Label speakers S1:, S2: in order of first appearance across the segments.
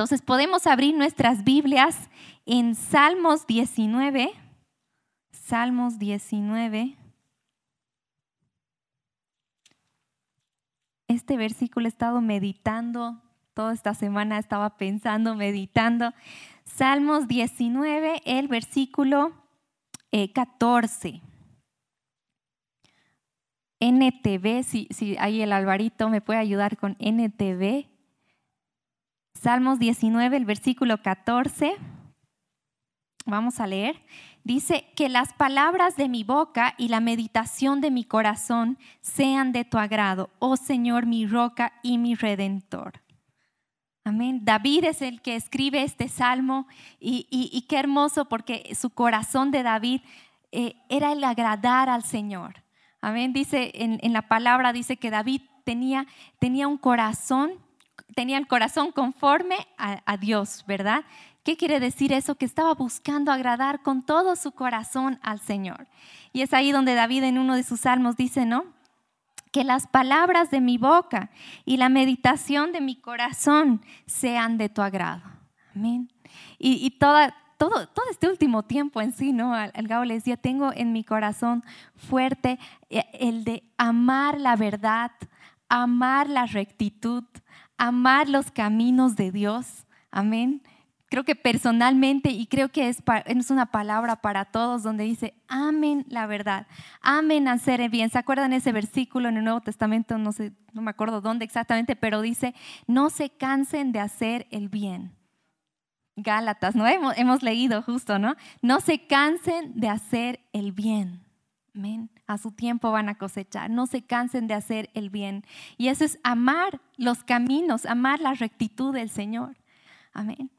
S1: Entonces podemos abrir nuestras Biblias en Salmos 19. Salmos 19. Este versículo he estado meditando toda esta semana, estaba pensando, meditando. Salmos 19, el versículo 14. Eh, NTV, si, si ahí el Alvarito me puede ayudar con NTV. Salmos 19, el versículo 14. Vamos a leer. Dice, que las palabras de mi boca y la meditación de mi corazón sean de tu agrado, oh Señor, mi roca y mi redentor. Amén. David es el que escribe este salmo y, qué hermoso porque su corazón de David eh, era el agradar al Señor. Amén. Dice en, la palabra, dice que David tenía, tenía un corazón tenía el corazón conforme a, Dios, ¿verdad? ¿Qué quiere decir eso? Que estaba buscando agradar con todo su corazón al Señor. Y es ahí donde David en uno de sus salmos dice, ¿no? Que las palabras de mi boca y la meditación de mi corazón sean de tu agrado. Amén. Y, todo, este último tiempo en sí, ¿no? Al, Gabo le decía, tengo en mi corazón fuerte eh, el de amar la verdad, amar la rectitud, amar los caminos de Dios. Amén. Creo que personalmente, y creo que es, es una palabra para todos, donde dice, amen la verdad, amen hacer el bien. ¿Se acuerdan ese versículo en el Nuevo Testamento? No, sé, no me acuerdo dónde exactamente, pero dice, no se cansen de hacer el bien. Gálatas, ¿no? Hemos, hemos leído justo, ¿no? No se cansen de hacer el bien. Amén. A su tiempo van a cosechar. No se cansen de hacer el bien. Y eso es amar los caminos, amar la rectitud del Señor. Amén.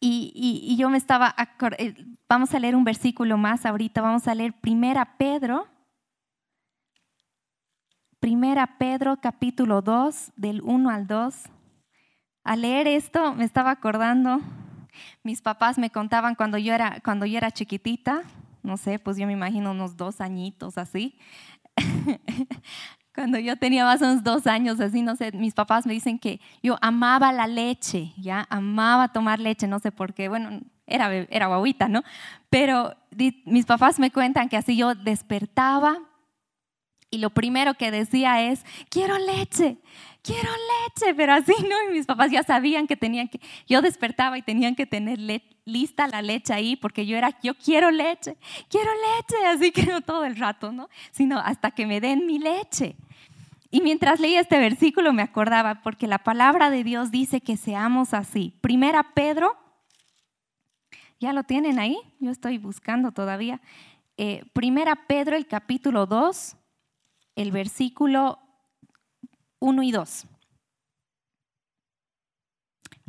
S1: Y, yo me estaba, eh, vamos a leer un versículo más ahorita, vamos a leer Primera Pedro, Primera Pedro capítulo 2, del 1 al 2. Al leer esto me estaba acordando, mis papás me contaban cuando yo era, cuando yo era chiquitita, no sé, pues yo me imagino unos dos añitos así. Cuando yo tenía más o menos dos años, así, no sé, mis papás me dicen que yo amaba la leche, ya, amaba tomar leche, no sé por qué, bueno, era, era guaguita, ¿no? Pero mis papás me cuentan que así yo despertaba y lo primero que decía es, quiero leche, quiero leche, pero así, ¿no? Y mis papás ya sabían que tenían que, yo despertaba y tenían que tener lista la leche ahí, porque yo era, yo quiero leche, quiero leche, así que no todo el rato, ¿no? Sino hasta que me den mi leche. Y mientras leía este versículo me acordaba, porque la palabra de Dios dice que seamos así. Primera Pedro, ¿ya lo tienen ahí? Yo estoy buscando todavía. Eh, primera Pedro, el capítulo 2, el versículo 1 y 2.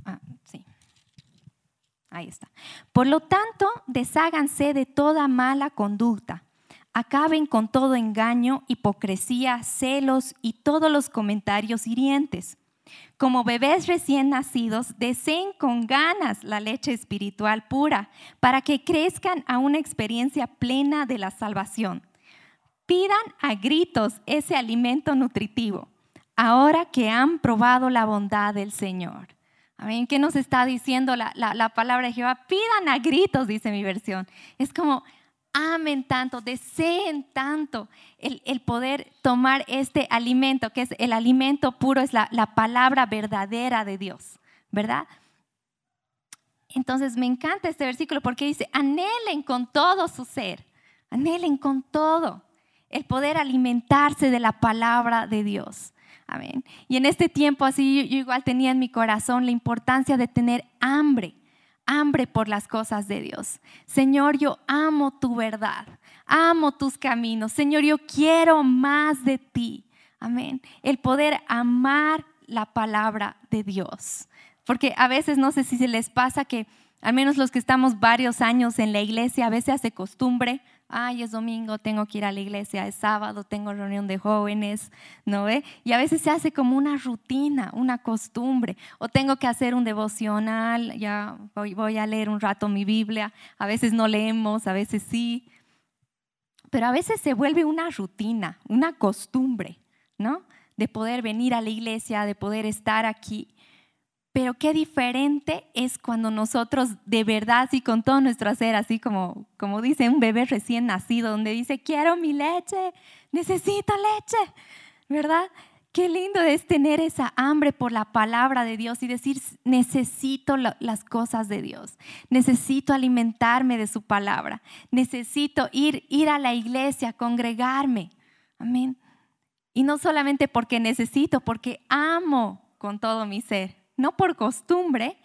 S1: Ah, sí. Ahí está. Por lo tanto, desháganse de toda mala conducta. Acaben con todo engaño, hipocresía, celos y todos los comentarios hirientes. Como bebés recién nacidos, deseen con ganas la leche espiritual pura para que crezcan a una experiencia plena de la salvación. Pidan a gritos ese alimento nutritivo ahora que han probado la bondad del Señor. Amén. ¿Qué nos está diciendo la, palabra de Jehová? Pidan a gritos, dice mi versión. Es como, amen tanto, deseen tanto el, el, poder tomar este alimento, que es el alimento puro, es la, la palabra verdadera de Dios, ¿verdad? Entonces me encanta este versículo porque dice, anhelen con todo su ser, anhelen con todo el poder alimentarse de la palabra de Dios. Amén. Y en este tiempo así yo, igual tenía en mi corazón la importancia de tener hambre, hambre por las cosas de Dios. Señor, yo amo tu verdad, amo tus caminos. Señor, yo quiero más de ti. Amén. El poder amar la palabra de Dios. Porque a veces no sé si se les pasa que, al menos los que estamos varios años en la iglesia, a veces hace costumbre ay, es domingo, tengo que ir a la iglesia, es sábado, tengo reunión de jóvenes, ¿no ve? Y a veces se hace como una rutina, una costumbre, o tengo que hacer un devocional, ya voy, voy a leer un rato mi Biblia, a veces no leemos, a veces sí, pero a veces se vuelve una rutina, una costumbre, ¿no? De poder venir a la iglesia, de poder estar aquí. Pero qué diferente es cuando nosotros de verdad, así con todo nuestro hacer, así como, como dice un bebé recién nacido, donde dice, quiero mi leche, necesito leche, ¿verdad? Qué lindo es tener esa hambre por la palabra de Dios y decir, necesito las cosas de Dios, necesito alimentarme de su palabra, necesito ir, ir a la iglesia, congregarme. Amén. Y no solamente porque necesito, porque amo con todo mi ser, no por costumbre,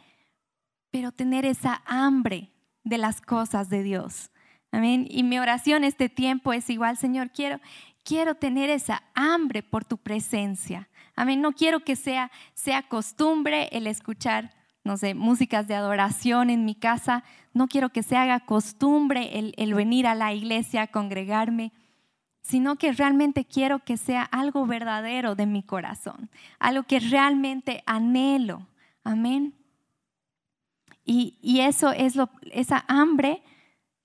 S1: pero tener esa hambre de las cosas de Dios. Amén. Y mi oración este tiempo es igual, Señor, quiero, quiero tener esa hambre por tu presencia. Amén. No quiero que sea, sea costumbre el escuchar, no sé, músicas de adoración en mi casa. No quiero que se haga costumbre el, el venir a la iglesia a congregarme, sino que realmente quiero que sea algo verdadero de mi corazón, algo que realmente anhelo. Amén. Y, y eso es lo, esa hambre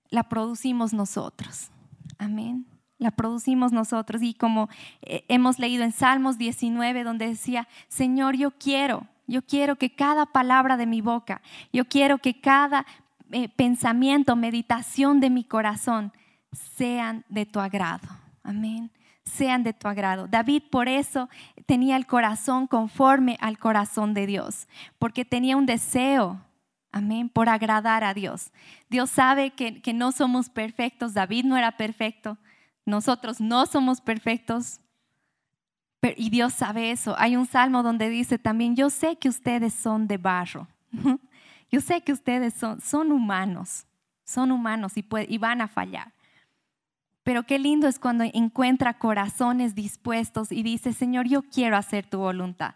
S1: la producimos nosotros. Amén la producimos nosotros. Y como eh, hemos leído en Salmos 19, donde decía, Señor, yo quiero, yo quiero que cada palabra de mi boca, yo quiero que cada eh, pensamiento, meditación de mi corazón sean de tu agrado. Amén. Sean de tu agrado. David por eso tenía el corazón conforme al corazón de Dios, porque tenía un deseo Amén, por agradar a Dios. Dios sabe que, que, no somos perfectos. David no era perfecto. Nosotros no somos perfectos, y Dios sabe eso. Hay un salmo donde dice también, yo sé que ustedes son de barro, yo sé que ustedes son, humanos, son humanos y van a fallar. Pero qué lindo es cuando encuentra corazones dispuestos y dice, Señor, yo quiero hacer tu voluntad.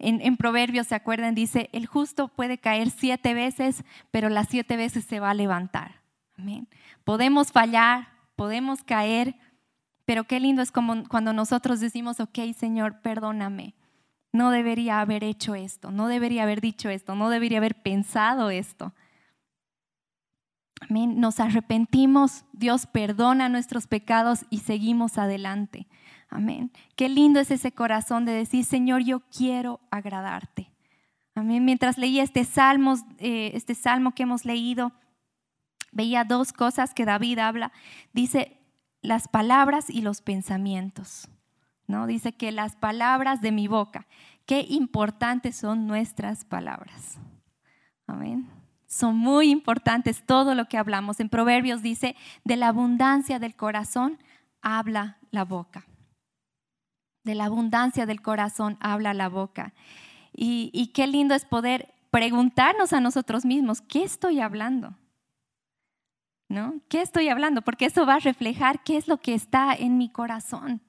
S1: En, en, Proverbios, ¿se acuerdan? Dice, el justo puede caer siete veces, pero las siete veces se va a levantar. Amén. Podemos fallar, podemos caer, pero qué lindo es cuando nosotros decimos, ok, Señor, perdóname. No debería haber hecho esto, no debería haber dicho esto, no debería haber pensado esto. Amén. Nos arrepentimos, Dios perdona nuestros pecados y seguimos adelante. Amén. Qué lindo es ese corazón de decir, Señor, yo quiero agradarte. Amén. Mientras leía este salmo, eh, este salmo que hemos leído, veía dos cosas que David habla. Dice, las palabras y los pensamientos. ¿no? Dice que las palabras de mi boca, qué importantes son nuestras palabras. Amén. Son muy importantes todo lo que hablamos. En Proverbios dice, de la abundancia del corazón habla la boca. De la abundancia del corazón habla la boca. Y, y qué lindo es poder preguntarnos a nosotros mismos, ¿qué estoy hablando? ¿Qué estoy hablando? Porque eso va a reflejar qué es lo que está en mi corazón.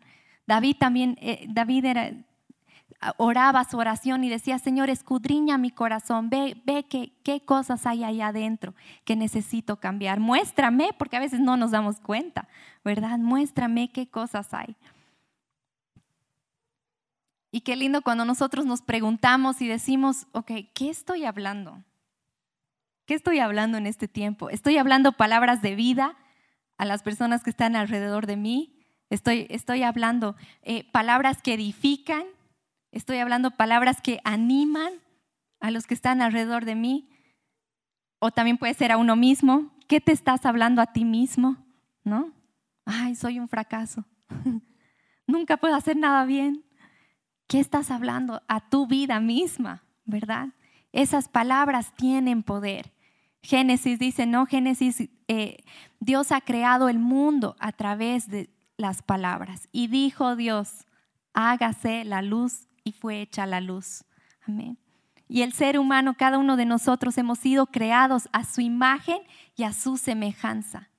S1: David también, eh, David era, oraba su oración y decía, Señor, escudriña mi corazón, ve, ve qué, qué cosas hay ahí adentro que necesito cambiar. Muéstrame, porque a veces no nos damos cuenta, ¿verdad? Muéstrame qué cosas hay. Y qué lindo cuando nosotros nos preguntamos y decimos, ok, ¿qué estoy hablando? ¿Qué estoy hablando en este tiempo? ¿Estoy hablando palabras de vida a las personas que están alrededor de mí? ¿Estoy, estoy hablando eh, palabras que edifican? ¿Estoy hablando palabras que animan a los que están alrededor de mí? O también puede ser a uno mismo. ¿Qué te estás hablando a ti mismo? ¿No? Ay, soy un fracaso. Nunca puedo hacer nada bien. ¿Qué estás hablando a tu vida misma? ¿Verdad? Esas palabras tienen poder. Génesis dice, no, Génesis, eh, Dios ha creado el mundo a través de las palabras. Y dijo Dios, hágase la luz y fue hecha la luz. Amén. Y el ser humano, cada uno de nosotros hemos sido creados a su imagen y a su semejanza.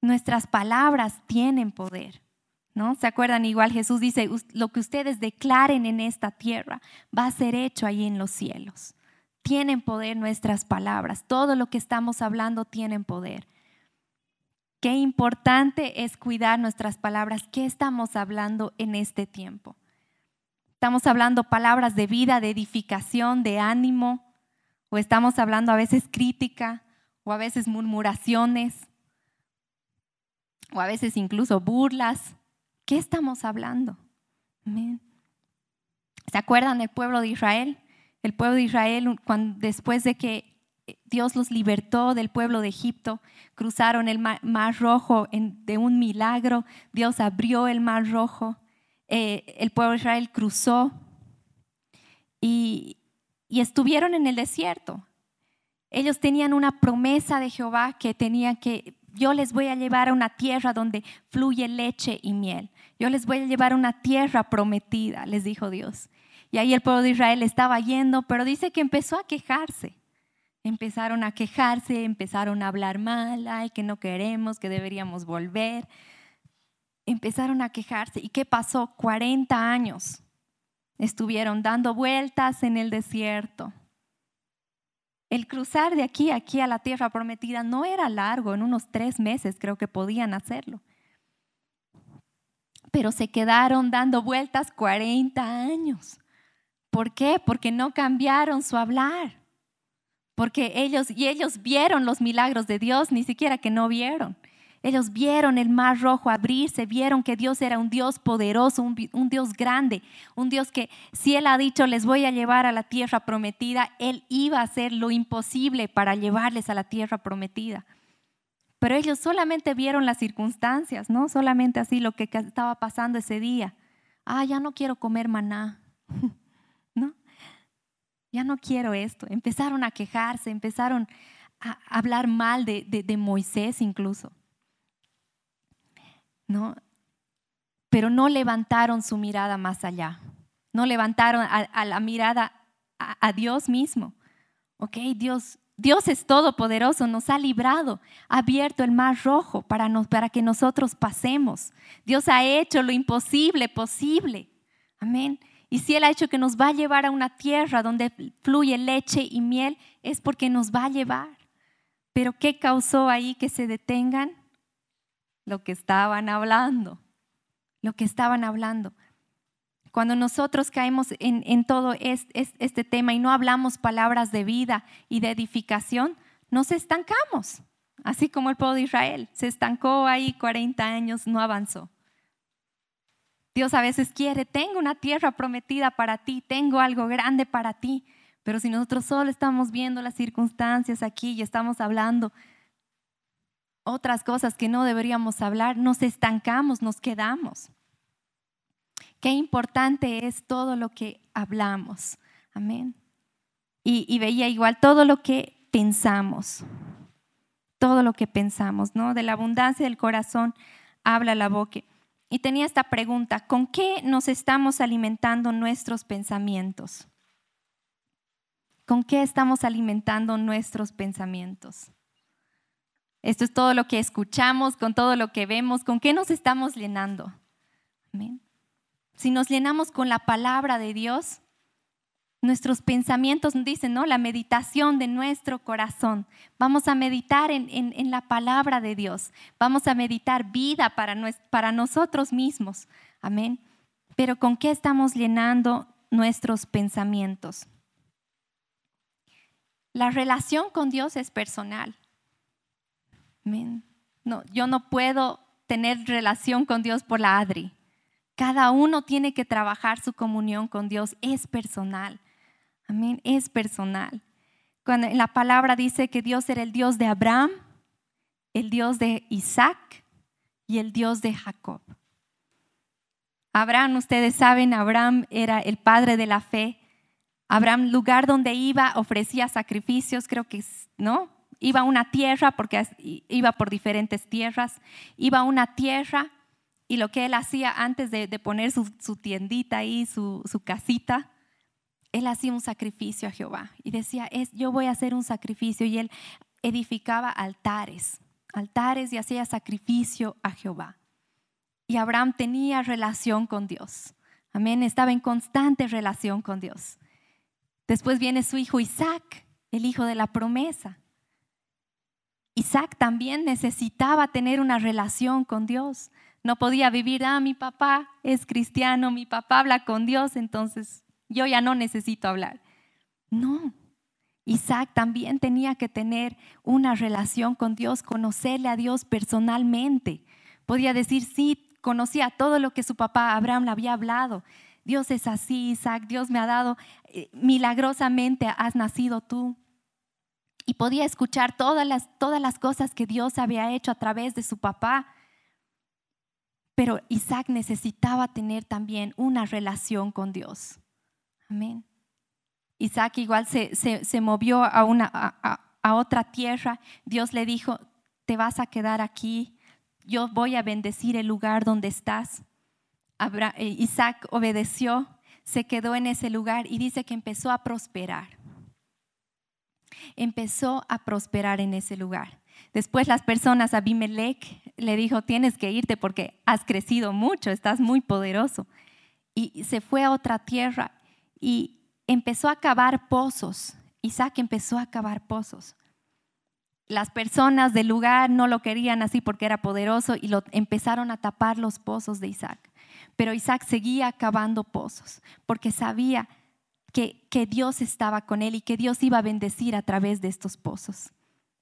S1: Nuestras palabras tienen poder. ¿No? ¿Se acuerdan? Igual Jesús dice, lo que ustedes declaren en esta tierra va a ser hecho ahí en los cielos. Tienen poder nuestras palabras, todo lo que estamos hablando tienen poder. Qué importante es cuidar nuestras palabras. ¿Qué estamos hablando en este tiempo? Estamos hablando palabras de vida, de edificación, de ánimo, o estamos hablando a veces crítica, o a veces murmuraciones, o a veces incluso burlas, ¿Qué estamos hablando? ¿Se acuerdan del pueblo de Israel? El pueblo de Israel, cuando, después de que Dios los libertó del pueblo de Egipto, cruzaron el mar, rojo de un milagro, Dios abrió el mar rojo, eh, el pueblo de Israel cruzó y, estuvieron en el desierto. Ellos tenían una promesa de Jehová que tenían que, yo les voy a llevar a una tierra donde fluye leche y miel. Yo les voy a llevar a una tierra prometida, les dijo Dios. Y ahí el pueblo de Israel estaba yendo, pero dice que empezó a quejarse. Empezaron a quejarse, empezaron a hablar mal, ay, que no queremos, que deberíamos volver. Empezaron a quejarse. ¿Y qué pasó? 40 años estuvieron dando vueltas en el desierto. El cruzar de aquí a aquí a la tierra prometida no era largo, en unos tres meses creo que podían hacerlo. Pero se quedaron dando vueltas 40 años. ¿Por qué? Porque no cambiaron su hablar. Porque ellos, y ellos vieron los milagros de Dios, ni siquiera que no vieron. Ellos vieron el mar rojo abrirse, vieron que Dios era un Dios poderoso, un, Dios grande, un Dios que si Él ha dicho les voy a llevar a la tierra prometida, Él iba a hacer lo imposible para llevarles a la tierra prometida. Pero ellos solamente vieron las circunstancias, ¿no? Solamente así lo que estaba pasando ese día. Ah, ya no quiero comer maná, ¿no? Ya no quiero esto. Empezaron a quejarse, empezaron a hablar mal de Moisés incluso. ¿No? Pero no levantaron su mirada más allá, no levantaron a, la mirada a, Dios mismo. Ok, Dios, Dios es todopoderoso, nos ha librado, ha abierto el mar rojo para, para que nosotros pasemos. Dios ha hecho lo imposible posible. Amén. Y si Él ha hecho que nos va a llevar a una tierra donde fluye leche y miel, es porque nos va a llevar. Pero ¿qué causó ahí que se detengan? Lo que estaban hablando, lo que estaban hablando. Cuando nosotros caemos en, todo este, tema y no hablamos palabras de vida y de edificación, nos estancamos, así como el pueblo de Israel. Se estancó ahí 40 años, no avanzó. Dios a veces quiere, tengo una tierra prometida para ti, tengo algo grande para ti, pero si nosotros solo estamos viendo las circunstancias aquí y estamos hablando otras cosas que no deberíamos hablar, nos estancamos, nos quedamos. Qué importante es todo lo que hablamos. Amén. Y, veía igual todo lo que pensamos, todo lo que pensamos, ¿no? De la abundancia del corazón habla la boca. Y tenía esta pregunta, ¿con qué nos estamos alimentando nuestros pensamientos? ¿Con qué estamos alimentando nuestros pensamientos? Esto es todo lo que escuchamos, con todo lo que vemos, con qué nos estamos llenando. Si nos llenamos con la palabra de Dios, nuestros pensamientos dicen, ¿no? La meditación de nuestro corazón. Vamos a meditar en, la palabra de Dios. Vamos a meditar vida para, para nosotros mismos. Amén. Pero ¿con qué estamos llenando nuestros pensamientos? La relación con Dios es personal. No, yo no puedo tener relación con Dios por la Adri. Cada uno tiene que trabajar su comunión con Dios. Es personal. Amén. Es personal. Cuando la palabra dice que Dios era el Dios de Abraham, el Dios de Isaac y el Dios de Jacob. Abraham, ustedes saben, Abraham era el padre de la fe. Abraham, lugar donde iba, ofrecía sacrificios, creo que, ¿no? Iba a una tierra, porque iba por diferentes tierras, iba a una tierra y lo que él hacía antes de, poner su, tiendita ahí, su, casita, él hacía un sacrificio a Jehová y decía, es, yo voy a hacer un sacrificio y él edificaba altares, altares y hacía sacrificio a Jehová. Y Abraham tenía relación con Dios. Amén, estaba en constante relación con Dios. Después viene su hijo Isaac, el hijo de la promesa. Isaac también necesitaba tener una relación con Dios. No podía vivir, ah, mi papá es cristiano, mi papá habla con Dios, entonces yo ya no necesito hablar. No, Isaac también tenía que tener una relación con Dios, conocerle a Dios personalmente. Podía decir, sí, conocía todo lo que su papá Abraham le había hablado, Dios es así, Isaac, Dios me ha dado, eh, milagrosamente has nacido tú. Y podía escuchar todas las, todas las cosas que Dios había hecho a través de su papá. Pero Isaac necesitaba tener también una relación con Dios. Amén. Isaac igual se, se, movió a, una, a, otra tierra. Dios le dijo, te vas a quedar aquí. Yo voy a bendecir el lugar donde estás. Eh, Isaac obedeció, se quedó en ese lugar y dice que empezó a prosperar. Empezó a prosperar en ese lugar. Después las personas, Abimelech le dijo, tienes que irte porque has crecido mucho, estás muy poderoso. Y se fue a otra tierra y empezó a cavar pozos. Isaac empezó a cavar pozos. Las personas del lugar no lo querían así porque era poderoso y lo empezaron a tapar los pozos de Isaac. Pero Isaac seguía cavando pozos porque sabía que, Dios estaba con él y que Dios iba a bendecir a través de estos pozos.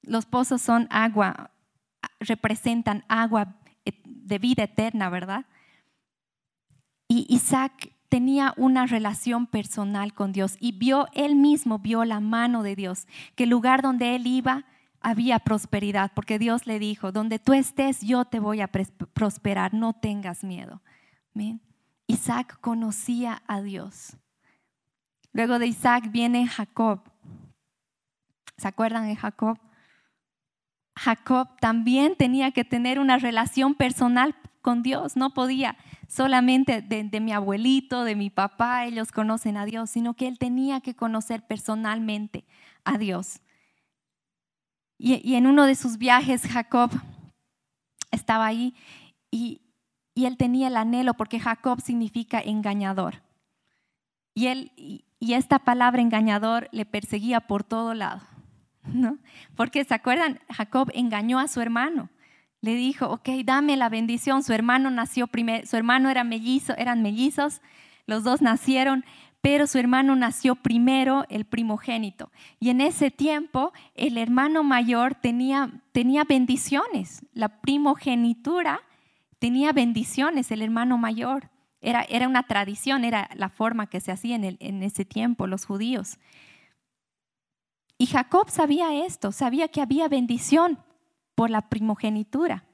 S1: Los pozos son agua, representan agua de vida eterna, ¿verdad? Y Isaac tenía una relación personal con Dios y vio, él mismo vio la mano de Dios, que el lugar donde él iba había prosperidad, porque Dios le dijo, donde tú estés yo te voy a prosperar, no tengas miedo. Isaac conocía a Dios. Luego de Isaac viene Jacob. ¿Se acuerdan de Jacob? Jacob también tenía que tener una relación personal con Dios, no podía solamente de, mi abuelito, de mi papá, ellos conocen a Dios, sino que él tenía que conocer personalmente a Dios. Y, en uno de sus viajes, Jacob estaba ahí y, él tenía el anhelo, porque Jacob significa engañador. Y, él, y, esta palabra engañador le perseguía por todo lado. ¿no? Porque, ¿se acuerdan? Jacob engañó a su hermano le dijo, ok, dame la bendición. Su hermano nació primero, su hermano era mellizo, eran mellizos, los dos nacieron, pero su hermano nació primero, el primogénito. Y en ese tiempo el hermano mayor tenía, tenía bendiciones, la primogenitura tenía bendiciones, el hermano mayor. Era, era una tradición, era la forma que se hacía en, el, en ese tiempo los judíos. Y Jacob sabía esto, sabía que había bendición por la primogenitura.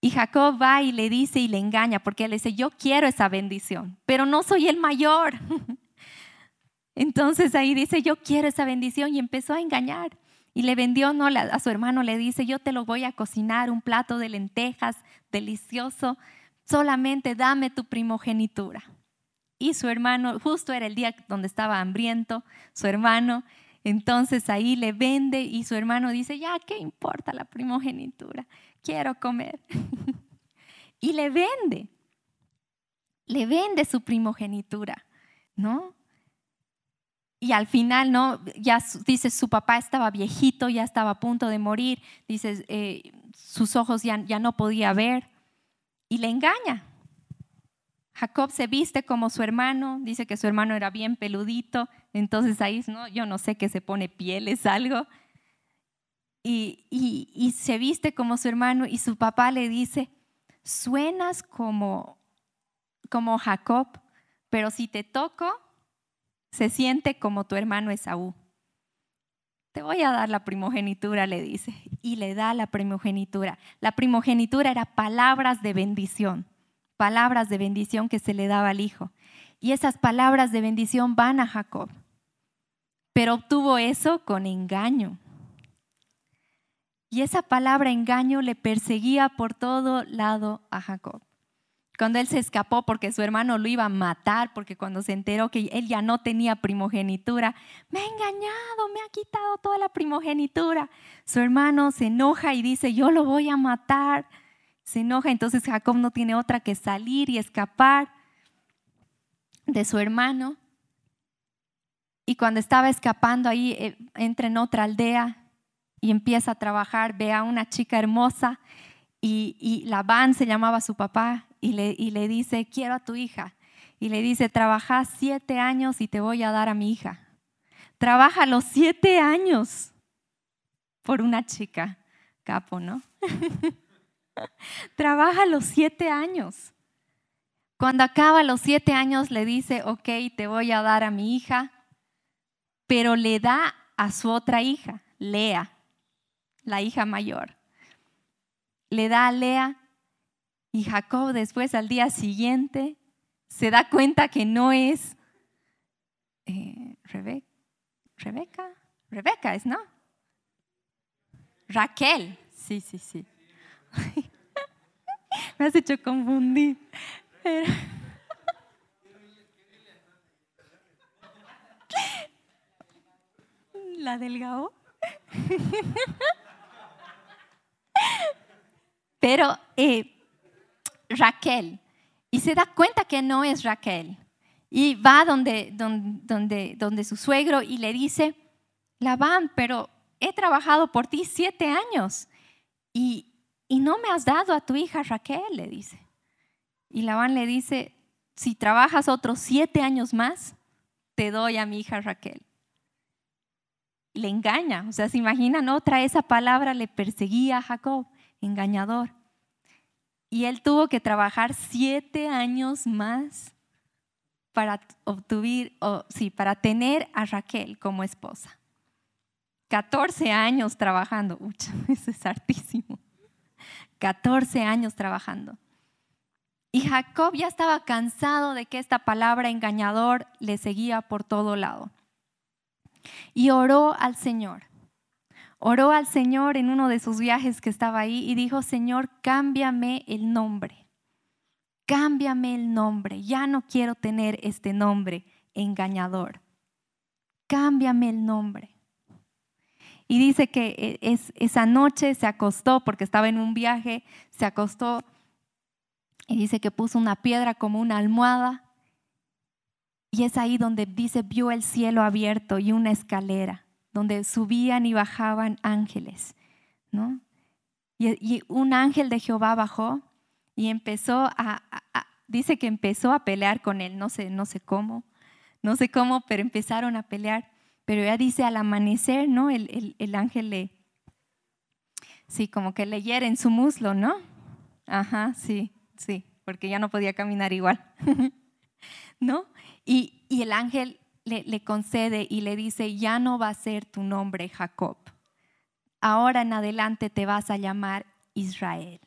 S1: Y Jacob va y le dice y le engaña porque él dice, yo quiero esa bendición, pero no soy el mayor. Entonces ahí dice, yo quiero esa bendición y empezó a engañar. Y le vendió no, a su hermano, le dice, yo te lo voy a cocinar, un plato de lentejas delicioso, solamente dame tu primogenitura. Y su hermano, justo era el día donde estaba hambriento, su hermano, entonces ahí le vende y su hermano dice, ya, ¿qué importa la primogenitura? Quiero comer. y le vende, le vende su primogenitura, ¿no? Y al final, ¿no? Ya dice, su papá estaba viejito, ya estaba a punto de morir, dice, eh, sus ojos ya, ya no podía ver y le engaña. Jacob se viste como su hermano, dice que su hermano era bien peludito, entonces ahí no, yo no sé qué se pone pieles, algo. Y, y, se viste como su hermano y su papá le dice, suenas como, como Jacob, pero si te toco, se siente como tu hermano Esaú. Te voy a dar la primogenitura, le dice, y le da la primogenitura. La primogenitura era palabras de bendición palabras de bendición que se le daba al hijo. Y esas palabras de bendición van a Jacob. Pero obtuvo eso con engaño. Y esa palabra engaño le perseguía por todo lado a Jacob. Cuando él se escapó porque su hermano lo iba a matar, porque cuando se enteró que él ya no tenía primogenitura, me ha engañado, me ha quitado toda la primogenitura. Su hermano se enoja y dice, yo lo voy a matar se enoja, entonces Jacob no tiene otra que salir y escapar de su hermano. Y cuando estaba escapando ahí, eh, entra en otra aldea y empieza a trabajar, ve a una chica hermosa y, y Labán se llamaba su papá y le, dice, quiero a tu hija. Y le dice, trabaja siete años y te voy a dar a mi hija. Trabaja los siete años por una chica, capo, ¿no? Trabaja los siete años Cuando acaba los siete años le dice, ok, te voy a dar a mi hija, pero le da a su otra hija, Lea, la hija mayor. Le da a Lea y Jacob después al día siguiente se da cuenta que no es eh, Rebeca, Rebeca es, ¿no? Raquel, sí, sí, sí. Me has hecho confundir. La del Gao. Pero eh, Raquel, y se da cuenta que no es Raquel. Y va donde, donde, donde, su suegro y le dice, Labán, pero he trabajado por ti siete años y, y no me has dado a tu hija Raquel, le dice. Y Labán le dice, si trabajas otros siete años más, te doy a mi hija Raquel. Le engaña, o sea, se imaginan otra, esa palabra le perseguía a Jacob, engañador. Y él tuvo que trabajar siete años más para obtener, o, sí, para tener a Raquel como esposa. 14 años trabajando, Ucha, eso es hartísimo. 14 años trabajando. Y Jacob ya estaba cansado de que esta palabra engañador le seguía por todo lado. Y oró al Señor. Oró al Señor en uno de sus viajes que estaba ahí y dijo, Señor, cámbiame el nombre. Cámbiame el nombre. Ya no quiero tener este nombre engañador. Cámbiame el nombre. Y dice que e, es, esa noche se acostó, porque estaba en un viaje, se acostó y dice que puso una piedra como una almohada. Y es ahí donde dice, vio el cielo abierto y una escalera, donde subían y bajaban ángeles. ¿no? Y, un ángel de Jehová bajó y empezó a, dice que empezó a pelear con él, no sé, no sé cómo, no sé cómo, pero empezaron a pelear. Pero ya dice al amanecer, ¿no? El, el, el ángel le, sí, como que le hiere en su muslo, ¿no? Ajá, sí sí, porque ya no podía caminar igual. ¿No? Y, el ángel le, concede y le dice, ya no va a ser tu nombre Jacob, ahora en adelante te vas a llamar Israel.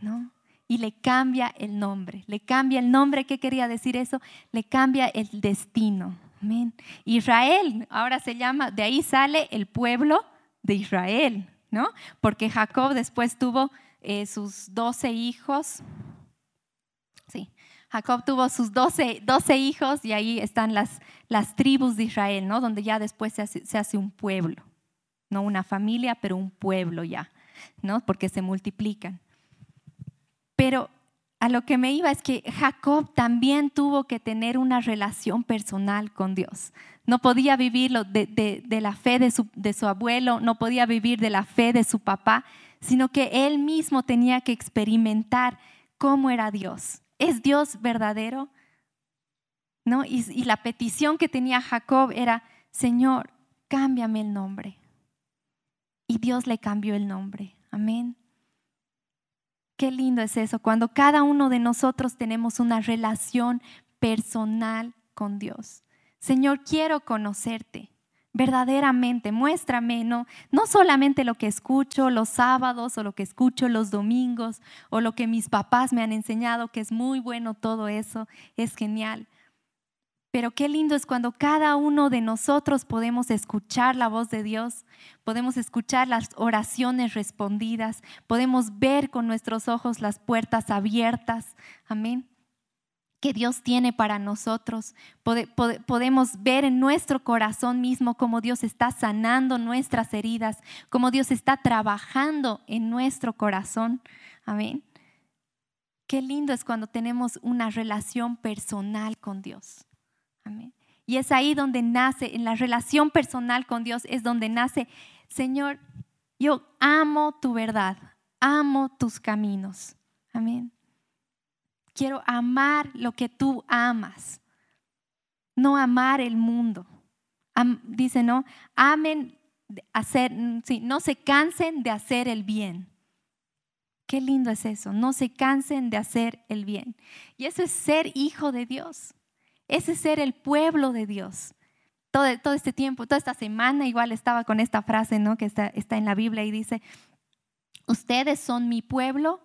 S1: ¿No? Y le cambia el nombre, le cambia el nombre, ¿qué quería decir eso? Le cambia el destino. Amén. Israel, ahora se llama, de ahí sale el pueblo de Israel, ¿no? Porque Jacob después tuvo eh, sus doce hijos. Jacob tuvo sus doce, hijos y ahí están las, las tribus de Israel, ¿no? Donde ya después se hace, se hace un pueblo, no una familia, pero un pueblo ya, ¿no? Porque se multiplican. Pero a lo que me iba es que Jacob también tuvo que tener una relación personal con Dios. No podía vivir de, de, de la fe de su, de su, abuelo, no podía vivir de la fe de su papá, sino que él mismo tenía que experimentar cómo era Dios. ¿Es Dios verdadero? ¿No? Y, y la petición que tenía Jacob era, Señor, cámbiame el nombre. Y Dios le cambió el nombre. Amén. Qué lindo es eso, cuando cada uno de nosotros tenemos una relación personal con Dios. Señor, quiero conocerte verdaderamente, muéstrame, no, no solamente lo que escucho los sábados o lo que escucho los domingos o lo que mis papás me han enseñado, que es muy bueno todo eso, es genial. Pero qué lindo es cuando cada uno de nosotros podemos escuchar la voz de Dios, podemos escuchar las oraciones respondidas, podemos ver con nuestros ojos las puertas abiertas. Amén que Dios tiene para nosotros. podemos ver en nuestro corazón mismo cómo Dios está sanando nuestras heridas, cómo Dios está trabajando en nuestro corazón. Amén. Qué lindo es cuando tenemos una relación personal con Dios. Amén. Y es ahí donde nace, en la relación personal con Dios es donde nace, Señor, yo amo tu verdad, amo tus caminos. Amén. Quiero amar lo que tú amas, no amar el mundo. dice, no, amen hacer, sí, no se cansen de hacer el bien. Qué lindo es eso. No se cansen de hacer el bien. Y eso es ser hijo de Dios. Ese es ser el pueblo de Dios. Todo, todo este tiempo, toda esta semana, igual estaba con esta frase ¿no? que está, está en la Biblia y dice, ustedes son mi pueblo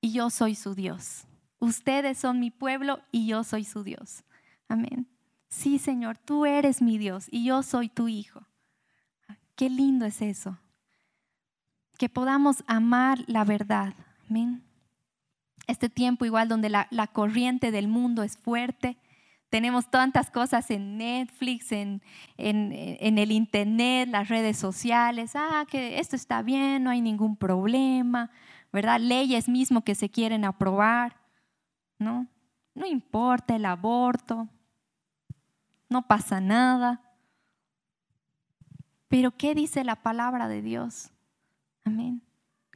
S1: y yo soy su Dios. Ustedes son mi pueblo y yo soy su Dios. Amén. Sí, Señor, tú eres mi Dios y yo soy tu hijo. Qué lindo es eso que podamos amar la verdad. Amén. Este tiempo igual donde la, corriente del mundo es fuerte. Tenemos tantas cosas en Netflix, en, en, el Internet, las redes sociales. Ah, que esto está bien, no hay ningún problema, ¿verdad? Leyes mismo que se quieren aprobar, ¿no? No importa el aborto, no pasa nada. Pero ¿qué dice la palabra de Dios? Amén.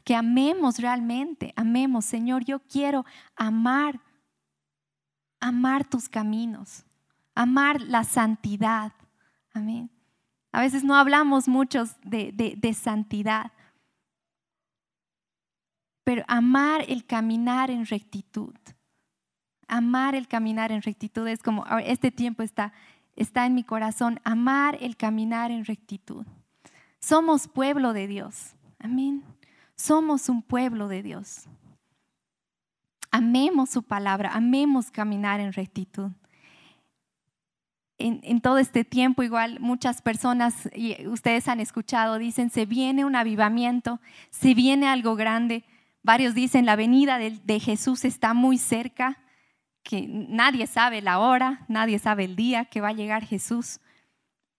S1: Que amemos realmente, amemos, Señor, yo quiero amar, amar tus caminos, amar la santidad. Amén. A veces no hablamos muchos de, de santidad, pero amar el caminar en rectitud. Amar el caminar en rectitud es como, este tiempo está, está en mi corazón, amar el caminar en rectitud. Somos pueblo de Dios. Amén. Somos un pueblo de Dios. Amemos su palabra, amemos caminar en rectitud. En, todo este tiempo, igual muchas personas, y ustedes han escuchado, dicen, se viene un avivamiento, se viene algo grande. Varios dicen, la venida de Jesús está muy cerca, que nadie sabe la hora, nadie sabe el día que va a llegar Jesús,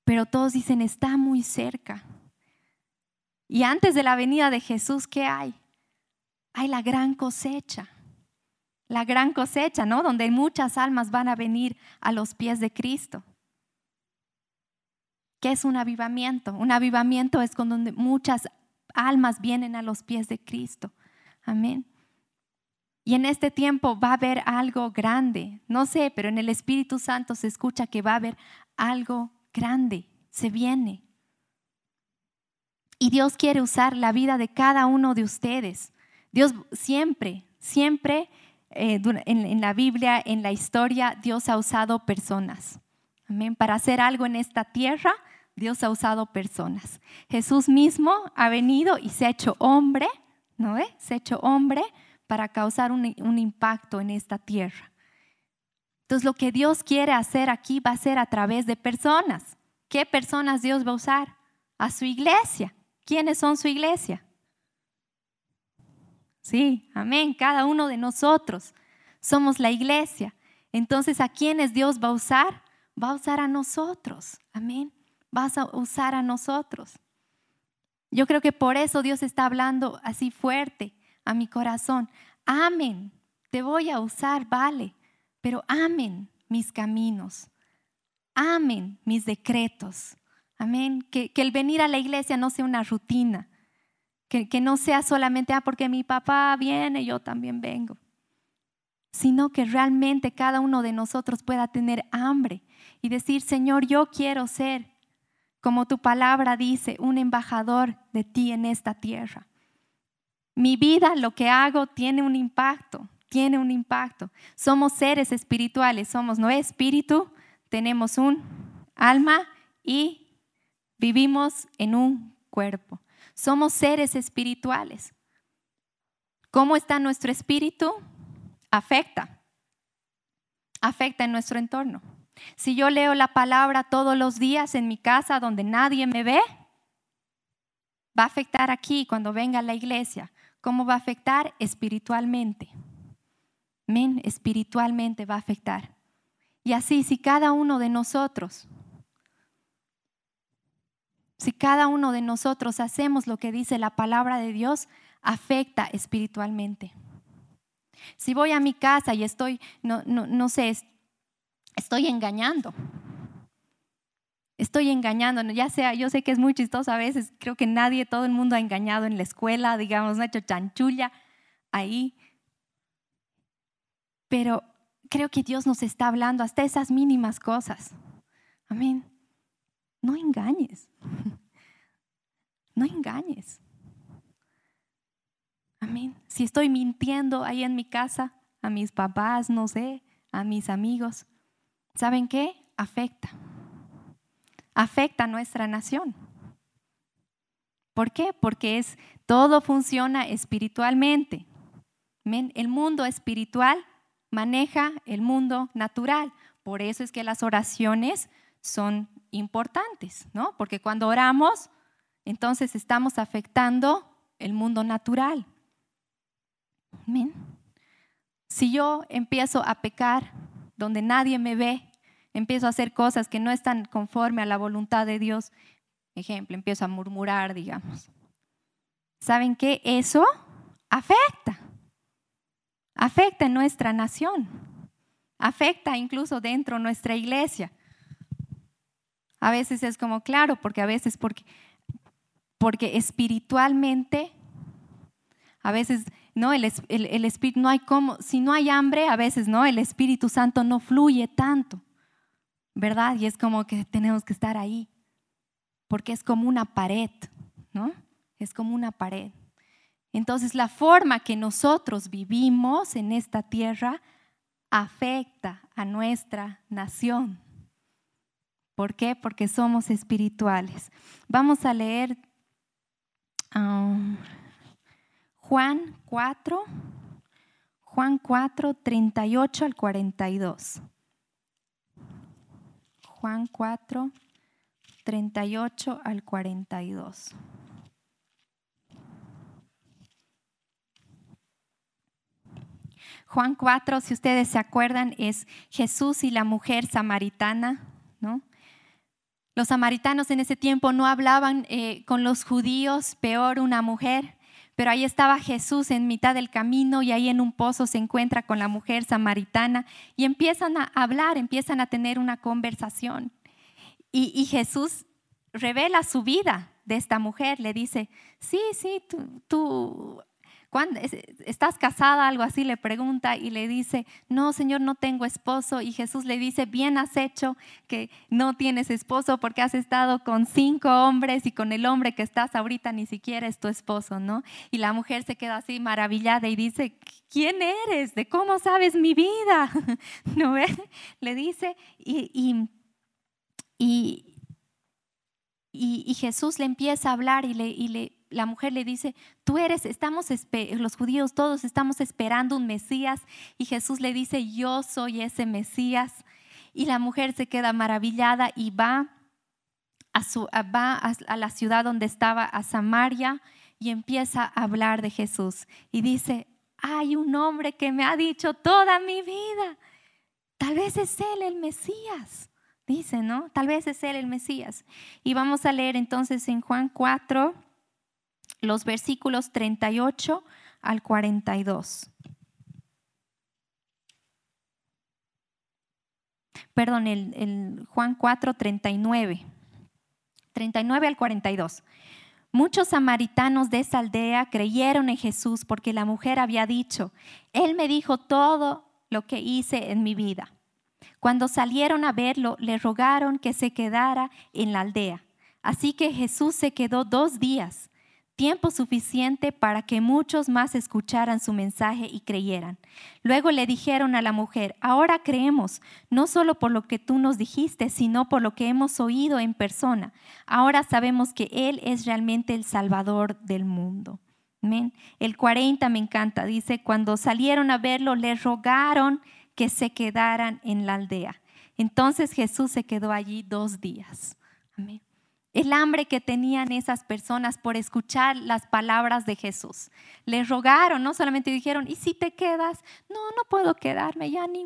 S1: pero todos dicen, está muy cerca. Y antes de la venida de Jesús, ¿qué hay? Hay la gran cosecha. La gran cosecha, ¿no? Donde muchas almas van a venir a los pies de Cristo. ¿Qué es un avivamiento? Un avivamiento es cuando muchas almas vienen a los pies de Cristo. Amén. Y en este tiempo va a haber algo grande. No sé, pero en el Espíritu Santo se escucha que va a haber algo grande. Se viene. Y Dios quiere usar la vida de cada uno de ustedes. Dios siempre, siempre eh, en, la Biblia, en la historia, Dios ha usado personas. Amén. Para hacer algo en esta tierra, Dios ha usado personas. Jesús mismo ha venido y se ha hecho hombre, ¿no? Se ha hecho hombre para causar un, impacto en esta tierra. Entonces, lo que Dios quiere hacer aquí va a ser a través de personas. ¿Qué personas Dios va a usar? A su iglesia. ¿Quiénes son su iglesia? Sí, amén. Cada uno de nosotros somos la iglesia. Entonces, ¿a quiénes Dios va a usar? Va a usar a nosotros. Amén. Vas a usar a nosotros. Yo creo que por eso Dios está hablando así fuerte a mi corazón. Amén. Te voy a usar, vale. Pero amen mis caminos. Amen mis decretos. Amén. Que, el venir a la iglesia no sea una rutina. Que, que no sea solamente, ah, porque mi papá viene, yo también vengo. Sino que realmente cada uno de nosotros pueda tener hambre y decir, Señor, yo quiero ser, como tu palabra dice, un embajador de ti en esta tierra. Mi vida, lo que hago, tiene un impacto, tiene un impacto. Somos seres espirituales, somos no espíritu, tenemos un alma y Vivimos en un cuerpo. Somos seres espirituales. ¿Cómo está nuestro espíritu? Afecta. Afecta en nuestro entorno. Si yo leo la palabra todos los días en mi casa donde nadie me ve, va a afectar aquí cuando venga a la iglesia. ¿Cómo va a afectar? Espiritualmente. Men, espiritualmente va a afectar. Y así, si cada uno de nosotros si cada uno de nosotros hacemos lo que dice la palabra de Dios, afecta espiritualmente. Si voy a mi casa y estoy, no, no, sé, estoy engañando. Estoy engañando, ya sea, yo sé que es muy chistoso a veces, creo que nadie, todo el mundo ha engañado en la escuela, digamos, no ha hecho chanchulla ahí. Pero creo que Dios nos está hablando hasta esas mínimas cosas. Amén no engañes. No engañes. Amén. Si estoy mintiendo ahí en mi casa, a mis papás, no sé, a mis amigos, ¿saben qué? Afecta. Afecta a nuestra nación. ¿Por qué? Porque es todo funciona espiritualmente. El mundo espiritual maneja el mundo natural. Por eso es que las oraciones son importantes, ¿no? Porque cuando oramos, entonces estamos afectando el mundo natural. Si yo empiezo a pecar donde nadie me ve, empiezo a hacer cosas que no están conforme a la voluntad de Dios, ejemplo, empiezo a murmurar, digamos. ¿Saben qué? Eso afecta. Afecta en nuestra nación. Afecta incluso dentro de nuestra iglesia. A veces es como, claro, porque a veces porque, porque espiritualmente, a veces, no, el, el espíritu, no hay como, si no hay hambre, a veces, no, el Espíritu Santo no fluye tanto, ¿verdad? Y es como que tenemos que estar ahí, porque es como una pared, ¿no? Es como una pared. Entonces, la forma que nosotros vivimos en esta tierra afecta a nuestra nación. ¿Por qué? Porque somos espirituales. Vamos a leer um, Juan 4, Juan 4, 38 al 42. Juan 4, 38 al 42. Juan 4, si ustedes se acuerdan, es Jesús y la mujer samaritana, ¿no? Los samaritanos en ese tiempo no hablaban eh, con los judíos, peor una mujer, pero ahí estaba Jesús en mitad del camino y ahí en un pozo se encuentra con la mujer samaritana y empiezan a hablar, empiezan a tener una conversación. Y, Jesús revela su vida de esta mujer, le dice, sí, sí, tú, tú ¿Estás casada? Algo así le pregunta y le dice, no, Señor, no tengo esposo. Y Jesús le dice, bien has hecho que no tienes esposo porque has estado con cinco hombres y con el hombre que estás ahorita ni siquiera es tu esposo, ¿no? Y la mujer se queda así maravillada y dice, ¿quién eres? ¿De cómo sabes mi vida? ¿No? Le dice y, y, y, Jesús le empieza a hablar y le, y le la mujer le dice, tú eres, estamos, los judíos todos estamos esperando un Mesías. Y Jesús le dice, yo soy ese Mesías. Y la mujer se queda maravillada y va a, su, va a la ciudad donde estaba, a Samaria, y empieza a hablar de Jesús. Y dice, hay un hombre que me ha dicho toda mi vida, tal vez es él el Mesías. Dice, ¿no? Tal vez es él el Mesías. Y vamos a leer entonces en Juan 4 los versículos 38 al 42. Perdón, el, Juan 4, 39. 39 al 42. Muchos samaritanos de esa aldea creyeron en Jesús porque la mujer había dicho, Él me dijo todo lo que hice en mi vida. Cuando salieron a verlo, le rogaron que se quedara en la aldea. Así que Jesús se quedó dos días tiempo suficiente para que muchos más escucharan su mensaje y creyeran. Luego le dijeron a la mujer, ahora creemos, no solo por lo que tú nos dijiste, sino por lo que hemos oído en persona. Ahora sabemos que Él es realmente el Salvador del mundo. El 40 me encanta, dice, cuando salieron a verlo, le rogaron que se quedaran en la aldea. Entonces Jesús se quedó allí dos días. Amén el hambre que tenían esas personas por escuchar las palabras de Jesús. Le rogaron, no solamente dijeron, ¿y si te quedas? No, no puedo quedarme, ya ni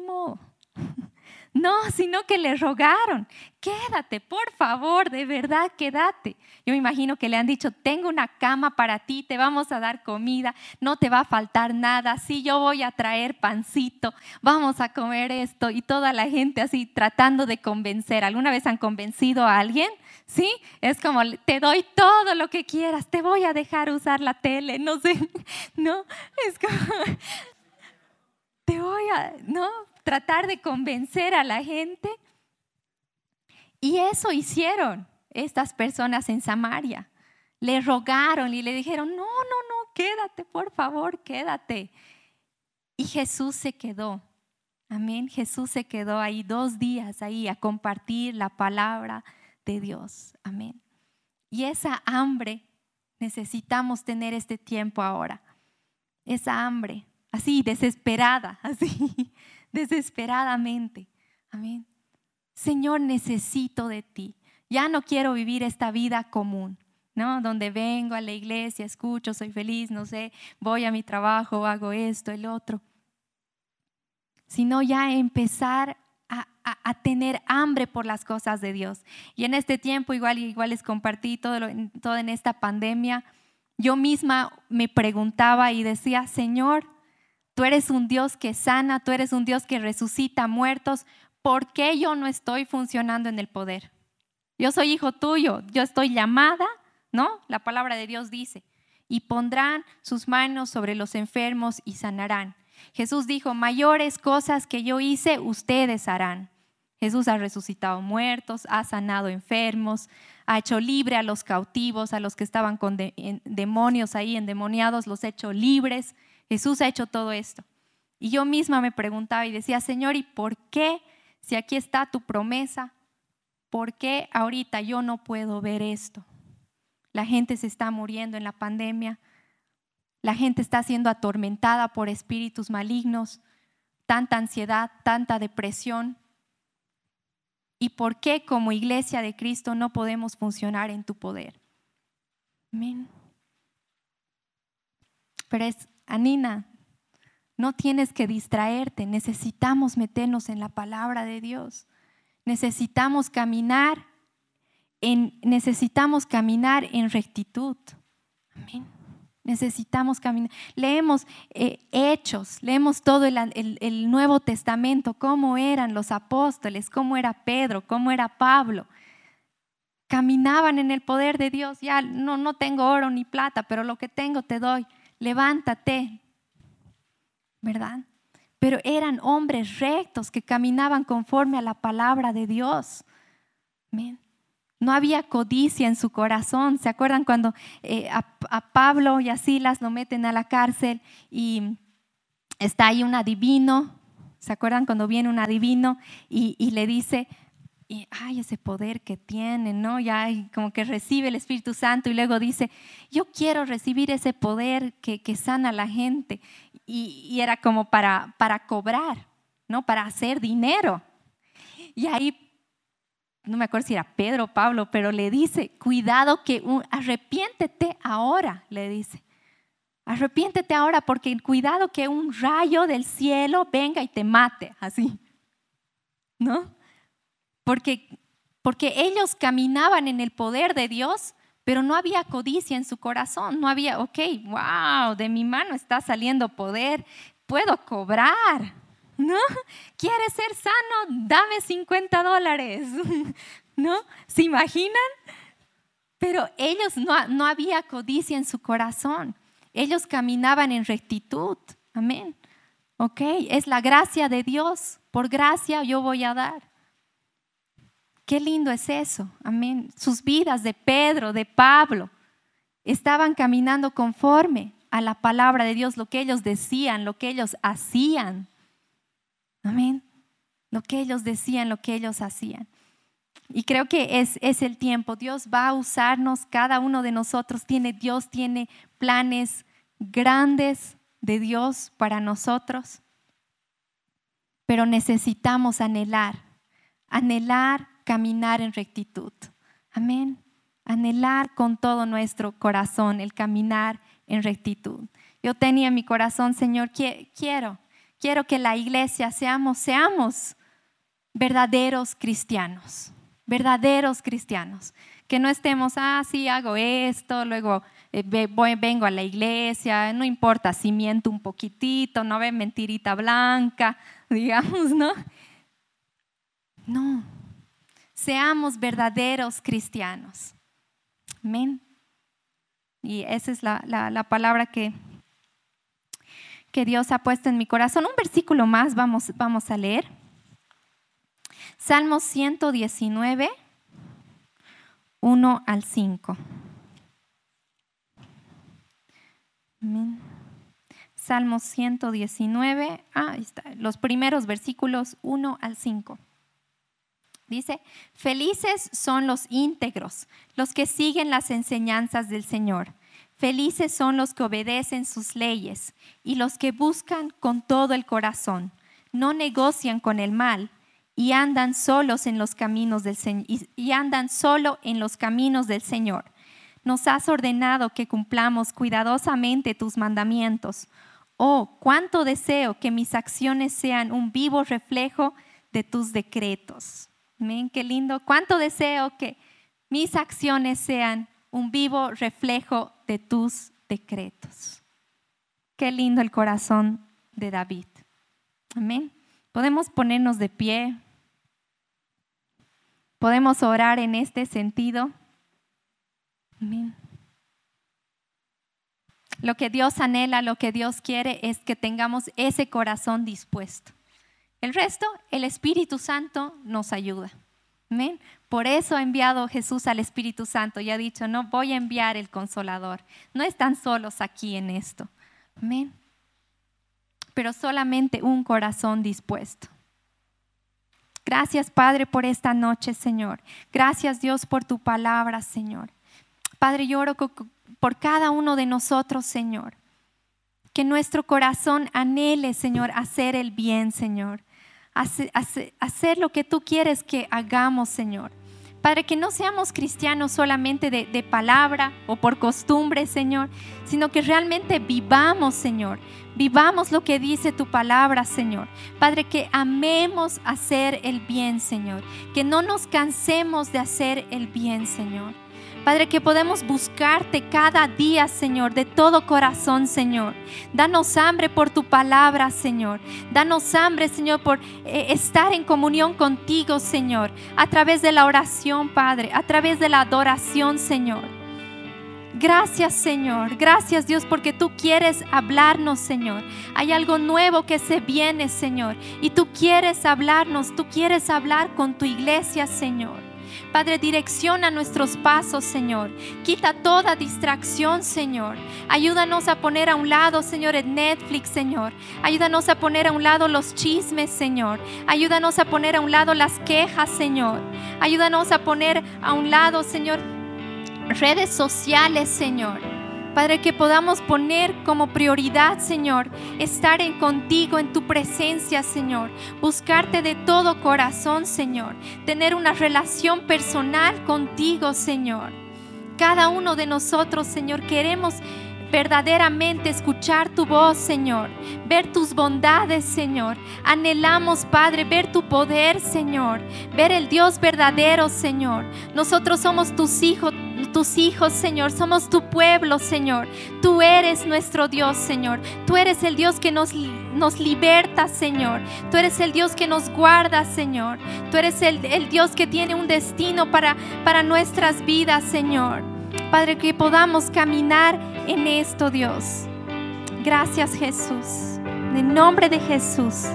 S1: No, sino que le rogaron, quédate, por favor, de verdad, quédate. Yo me imagino que le han dicho, tengo una cama para ti, te vamos a dar comida, no te va a faltar nada, sí, yo voy a traer pancito, vamos a comer esto. Y toda la gente así tratando de convencer. ¿Alguna vez han convencido a alguien? ¿Sí? Es como, te doy todo lo que quieras, te voy a dejar usar la tele, no sé, no, es como, te voy a, no, tratar de convencer a la gente. Y eso hicieron estas personas en Samaria. Le rogaron y le dijeron, no, no, no, quédate, por favor, quédate. Y Jesús se quedó. Amén. Jesús se quedó ahí dos días ahí a compartir la palabra de Dios. Amén. Y esa hambre necesitamos tener este tiempo ahora. Esa hambre, así, desesperada, así, desesperadamente. Amén. Señor, necesito de ti. Ya no quiero vivir esta vida común. ¿no? Donde vengo a la iglesia, escucho, soy feliz, no sé, voy a mi trabajo, hago esto, el otro. Sino ya empezar a, tener hambre por las cosas de Dios. Y en este tiempo, igual, igual les compartí todo, todo en esta pandemia, yo misma me preguntaba y decía, Señor, tú eres un Dios que sana, tú eres un Dios que resucita muertos, ¿por qué yo no estoy funcionando en el poder? Yo soy hijo tuyo, yo estoy llamada ¿no? La palabra de Dios dice, y pondrán sus manos sobre los enfermos y sanarán. Jesús dijo, mayores cosas que yo hice, ustedes harán. Jesús ha resucitado muertos, ha sanado enfermos, ha hecho libre a los cautivos, a los que estaban con demonios ahí endemoniados, los ha hecho libres. Jesús ha hecho todo esto. Y yo misma me preguntaba y decía, Señor, ¿y por qué, si aquí está tu promesa, por qué ahorita yo no puedo ver esto? La gente se está muriendo en la pandemia. La gente está siendo atormentada por espíritus malignos, tanta ansiedad, tanta depresión. ¿Y por qué como iglesia de Cristo no podemos funcionar en tu poder? Amén. Pero es, Anina, no tienes que distraerte, necesitamos meternos en la palabra de Dios. Necesitamos caminar necesitamos caminar en rectitud. Amén. Necesitamos caminar. Leemos eh, hechos, leemos todo el, el, Nuevo Testamento, cómo eran los apóstoles, cómo era Pedro, cómo era Pablo. Caminaban en el poder de Dios. Ya no, no tengo oro ni plata, pero lo que tengo te doy. Levántate. ¿Verdad? Pero eran hombres rectos que caminaban conforme a la palabra de Dios. No había codicia en su corazón. ¿Se acuerdan cuando eh, a, Pablo y a Silas lo meten a la cárcel y está ahí un adivino? ¿Se acuerdan cuando viene un adivino y, le dice, y, ay, ese poder que tiene, ¿no? Ya como que recibe el Espíritu Santo y luego dice, yo quiero recibir ese poder que, sana a la gente. Y, y, era como para, para cobrar, ¿no? Para hacer dinero. Y ahí no me acuerdo si era Pedro o Pablo, pero le dice, cuidado que arrepiéntete ahora, le dice. Arrepiéntete ahora porque cuidado que un rayo del cielo venga y te mate, así. ¿No? Porque, porque ellos caminaban en el poder de Dios, pero no había codicia en su corazón, no había, ok, wow, de mi mano está saliendo poder, puedo cobrar, ¿no? ¿Quieres ser sano? Dame 50 dólares, ¿no? ¿Se imaginan? Pero ellos no, no había codicia en su corazón. Ellos caminaban en rectitud. Amén. Ok, es la gracia de Dios. Por gracia yo voy a dar. Qué lindo es eso. Amén. Sus vidas de Pedro, de Pablo, estaban caminando conforme a la palabra de Dios, lo que ellos decían, lo que ellos hacían. Amén. Lo que ellos decían, lo que ellos hacían. Y creo que es, es el tiempo. Dios va a usarnos, cada uno de nosotros tiene, Dios tiene planes grandes de Dios para nosotros. Pero necesitamos anhelar, anhelar caminar en rectitud. Amén. Anhelar con todo nuestro corazón el caminar en rectitud. Yo tenía en mi corazón, Señor, quiero, quiero que la iglesia seamos, seamos verdaderos cristianos, verdaderos cristianos. Que no estemos, ah, sí, hago esto, luego eh, vengo a la iglesia, no importa si miento un poquitito, no ve mentirita blanca, digamos, ¿no? No, seamos verdaderos cristianos. Amén. Y esa es la, la palabra que que Dios ha puesto en mi corazón. Un versículo más vamos, vamos a leer. Salmo 119, 1 al 5. Amén. Salmo 119, ah, ahí está, los primeros versículos 1 al 5. Dice, felices son los íntegros, los que siguen las enseñanzas del Señor. Felices son los que obedecen sus leyes y los que buscan con todo el corazón. No negocian con el mal y andan solos en los caminos del y andan solo en los caminos del Señor. Nos has ordenado que cumplamos cuidadosamente tus mandamientos. Oh, cuánto deseo que mis acciones sean un vivo reflejo de tus decretos. Amén, qué lindo. Cuánto deseo que mis acciones sean un vivo reflejo de tus decretos. Qué lindo el corazón de David. Amén. Podemos ponernos de pie. Podemos orar en este sentido. Amén. Lo que Dios anhela, lo que Dios quiere es que tengamos ese corazón dispuesto. El resto, el Espíritu Santo nos ayuda. Amén. Por eso ha enviado Jesús al Espíritu Santo y ha dicho, no voy a enviar el consolador. No están solos aquí en esto. Amén. Pero solamente un corazón dispuesto. Gracias Padre por esta noche, Señor. Gracias Dios por tu palabra, Señor. Padre, yo oro por cada uno de nosotros, Señor. Que nuestro corazón anhele, Señor, hacer el bien, Señor. Hacer, lo que tú quieres que hagamos, Señor. Padre, que no seamos cristianos solamente de, de, palabra o por costumbre, Señor, sino que realmente vivamos, Señor. Vivamos lo que dice tu palabra, Señor. Padre, que amemos hacer el bien, Señor. Que no nos cansemos de hacer el bien, Señor. Padre, que podemos buscarte cada día, Señor, de todo corazón, Señor. Danos hambre por tu palabra, Señor. Danos hambre, Señor, por eh, estar en comunión contigo, Señor. A través de la oración, Padre. A través de la adoración, Señor. Gracias Señor, gracias Dios porque tú quieres hablarnos Señor. Hay algo nuevo que se viene Señor y tú quieres hablarnos, tú quieres hablar con tu iglesia Señor. Padre, direcciona nuestros pasos, Señor. Quita toda distracción, Señor. Ayúdanos a poner a un lado, Señor, el Netflix, Señor. Ayúdanos a poner a un lado los chismes, Señor. Ayúdanos a poner a un lado las quejas, Señor. Ayúdanos a poner a un lado, Señor, redes sociales, Señor. Padre, que podamos poner como prioridad, Señor, estar en contigo, en tu presencia, Señor. Buscarte de todo corazón, Señor. Tener una relación personal contigo, Señor. Cada uno de nosotros, Señor, queremos verdaderamente escuchar tu voz, Señor, ver tus bondades, Señor. Anhelamos, Padre, ver tu poder, Señor, ver el Dios verdadero, Señor. Nosotros somos tus hijos, tus hijos, Señor. Somos tu pueblo, Señor. Tú eres nuestro Dios, Señor. Tú eres el Dios que nos, nos liberta, Señor. Tú eres el Dios que nos guarda, Señor. Tú eres el, el Dios que tiene un destino para, para nuestras vidas, Señor. Padre, que podamos caminar en esto, Dios. Gracias, Jesús. En el nombre de Jesús.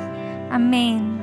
S1: Amén.